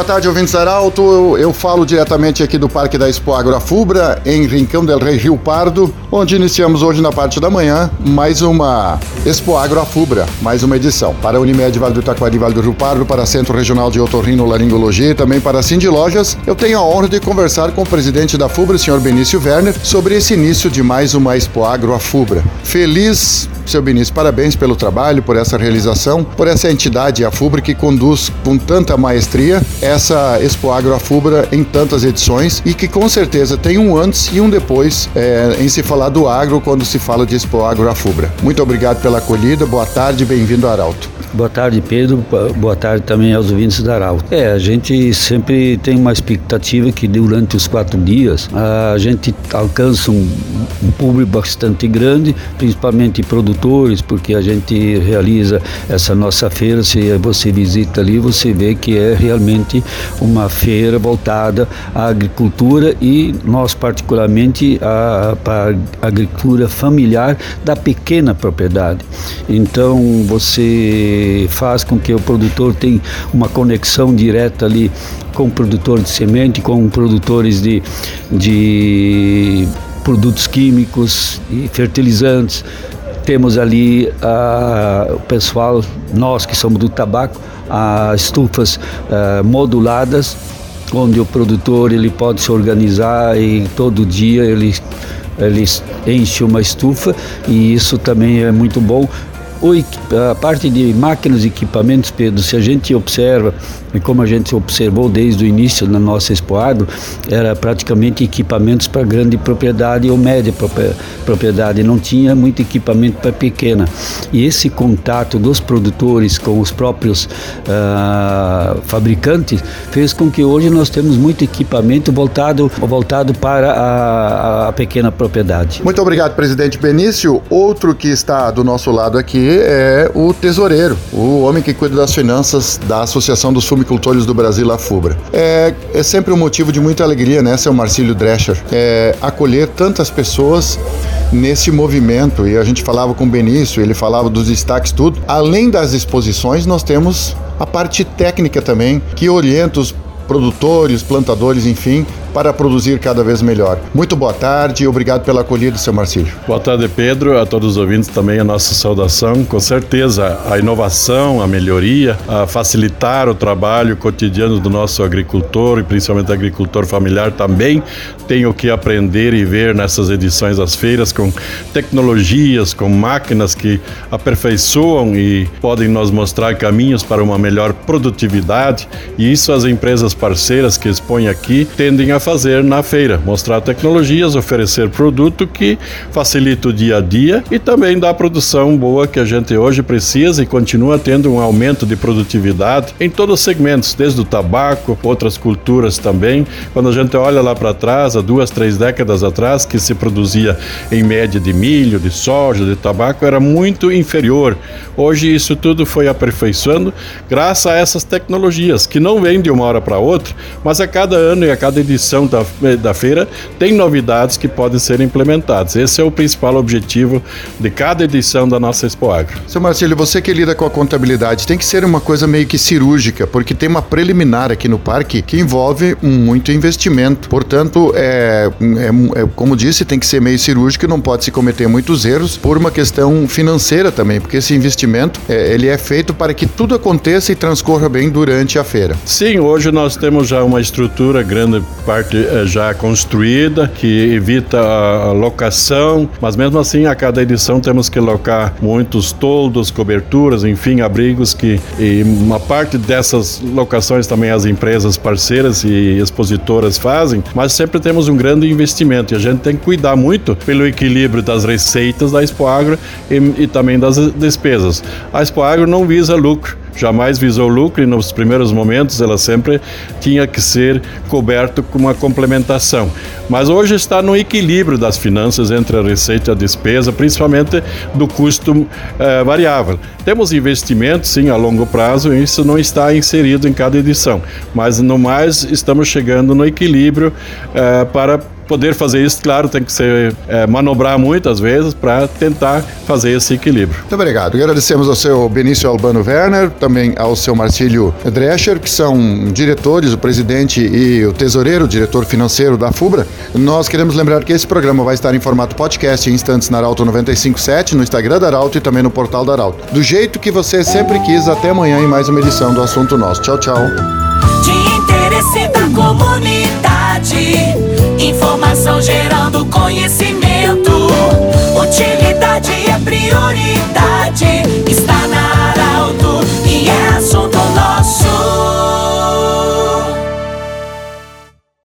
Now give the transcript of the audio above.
Boa tarde, ouvintes Arauto. Eu, eu falo diretamente aqui do Parque da Expo Agrofubra, em Rincão del Rei Rio Pardo, onde iniciamos hoje na parte da manhã mais uma Expo Agrofubra, mais uma edição. Para a Unimed Vale do Itaquari, Vale do Rio Pardo, para Centro Regional de Otorrino Laringologia e também para a Cindy Lojas, eu tenho a honra de conversar com o presidente da FUBRA, o senhor Benício Werner, sobre esse início de mais uma Expo Agrofubra. Feliz seu Benício, parabéns pelo trabalho, por essa realização, por essa entidade, a FUBRA, que conduz com tanta maestria essa Expo Agro Afubra em tantas edições e que com certeza tem um antes e um depois é, em se falar do agro quando se fala de Expo Agro Afubra. Muito obrigado pela acolhida, boa tarde, bem-vindo ao Arauto. Boa tarde, Pedro. Boa tarde também aos ouvintes da Arauto. É, a gente sempre tem uma expectativa que durante os quatro dias a gente alcança um, público bastante grande, principalmente produtores, porque a gente realiza essa nossa feira. Se você visita ali, você vê que é realmente uma feira voltada à agricultura e nós particularmente a agricultura familiar da pequena propriedade. Então você faz com que o produtor tenha uma conexão direta ali com o produtor de semente, com produtores de, de produtos químicos e fertilizantes. Temos ali a, o pessoal, nós que somos do tabaco, as estufas uh, moduladas, onde o produtor ele pode se organizar e todo dia ele ele enche uma estufa e isso também é muito bom a parte de máquinas e equipamentos, Pedro, se a gente observa, e como a gente observou desde o início na nossa Expo Agro, era praticamente equipamentos para grande propriedade ou média propriedade, não tinha muito equipamento para pequena. E esse contato dos produtores com os próprios uh, fabricantes fez com que hoje nós temos muito equipamento voltado, voltado para a, a pequena propriedade. Muito obrigado, presidente Benício. Outro que está do nosso lado aqui é o tesoureiro, o homem que cuida das finanças da Associação dos Fumicultores do Brasil, a FUBRA. É, é sempre um motivo de muita alegria, né, seu Marcílio Drescher, é, acolher tantas pessoas nesse movimento. E a gente falava com o Benício, ele falava dos destaques, tudo. Além das exposições, nós temos a parte técnica também, que orienta os produtores, plantadores, enfim, para produzir cada vez melhor. Muito boa tarde e obrigado pela acolhida, seu Marcílio. Boa tarde, Pedro. A todos os ouvintes também a nossa saudação. Com certeza, a inovação, a melhoria, a facilitar o trabalho cotidiano do nosso agricultor e principalmente agricultor familiar também tem o que aprender e ver nessas edições das feiras com tecnologias, com máquinas que aperfeiçoam e podem nos mostrar caminhos para uma melhor produtividade. E isso as empresas parceiras que expõem aqui tendem a fazer na feira, mostrar tecnologias, oferecer produto que facilita o dia a dia e também dá a produção boa que a gente hoje precisa e continua tendo um aumento de produtividade em todos os segmentos, desde o tabaco, outras culturas também. Quando a gente olha lá para trás, há duas, três décadas atrás, que se produzia em média de milho, de soja, de tabaco, era muito inferior. Hoje isso tudo foi aperfeiçoando graças a essas tecnologias que não vêm de uma hora para outra, mas a cada ano e a cada edição edição da, da feira tem novidades que podem ser implementadas. Esse é o principal objetivo de cada edição da nossa Expo Agro. Seu Marcelo, você que lida com a contabilidade, tem que ser uma coisa meio que cirúrgica, porque tem uma preliminar aqui no parque que envolve muito investimento. Portanto, é, é, é como disse, tem que ser meio cirúrgico, não pode se cometer muitos erros por uma questão financeira também, porque esse investimento é, ele é feito para que tudo aconteça e transcorra bem durante a feira. Sim, hoje nós temos já uma estrutura grande parte eh, já construída, que evita a locação, mas mesmo assim a cada edição temos que locar muitos toldos, coberturas, enfim, abrigos que uma parte dessas locações também as empresas parceiras e expositoras fazem, mas sempre temos um grande investimento e a gente tem que cuidar muito pelo equilíbrio das receitas da Expo Agro e, e também das despesas. A Expo Agro não visa lucro, jamais visou lucro e nos primeiros momentos ela sempre tinha que ser coberto com uma complementação. Mas hoje está no equilíbrio das finanças entre a receita e a despesa, principalmente do custo eh, variável. Temos investimentos, sim, a longo prazo, e isso não está inserido em cada edição, mas no mais estamos chegando no equilíbrio eh, para poder fazer isso, claro, tem que ser é, manobrar muitas vezes para tentar fazer esse equilíbrio. Muito obrigado. Agradecemos ao seu Benício Albano Werner, também ao seu Marcílio Drescher, que são diretores, o presidente e o tesoureiro, o diretor financeiro da FUBRA. Nós queremos lembrar que esse programa vai estar em formato podcast em instantes na Arauto 957, no Instagram da Arauto e também no portal da Arauto. Do jeito que você sempre quis, até amanhã em mais uma edição do Assunto Nosso. Tchau, tchau. De interesse da comunidade, informação gerando conhecimento.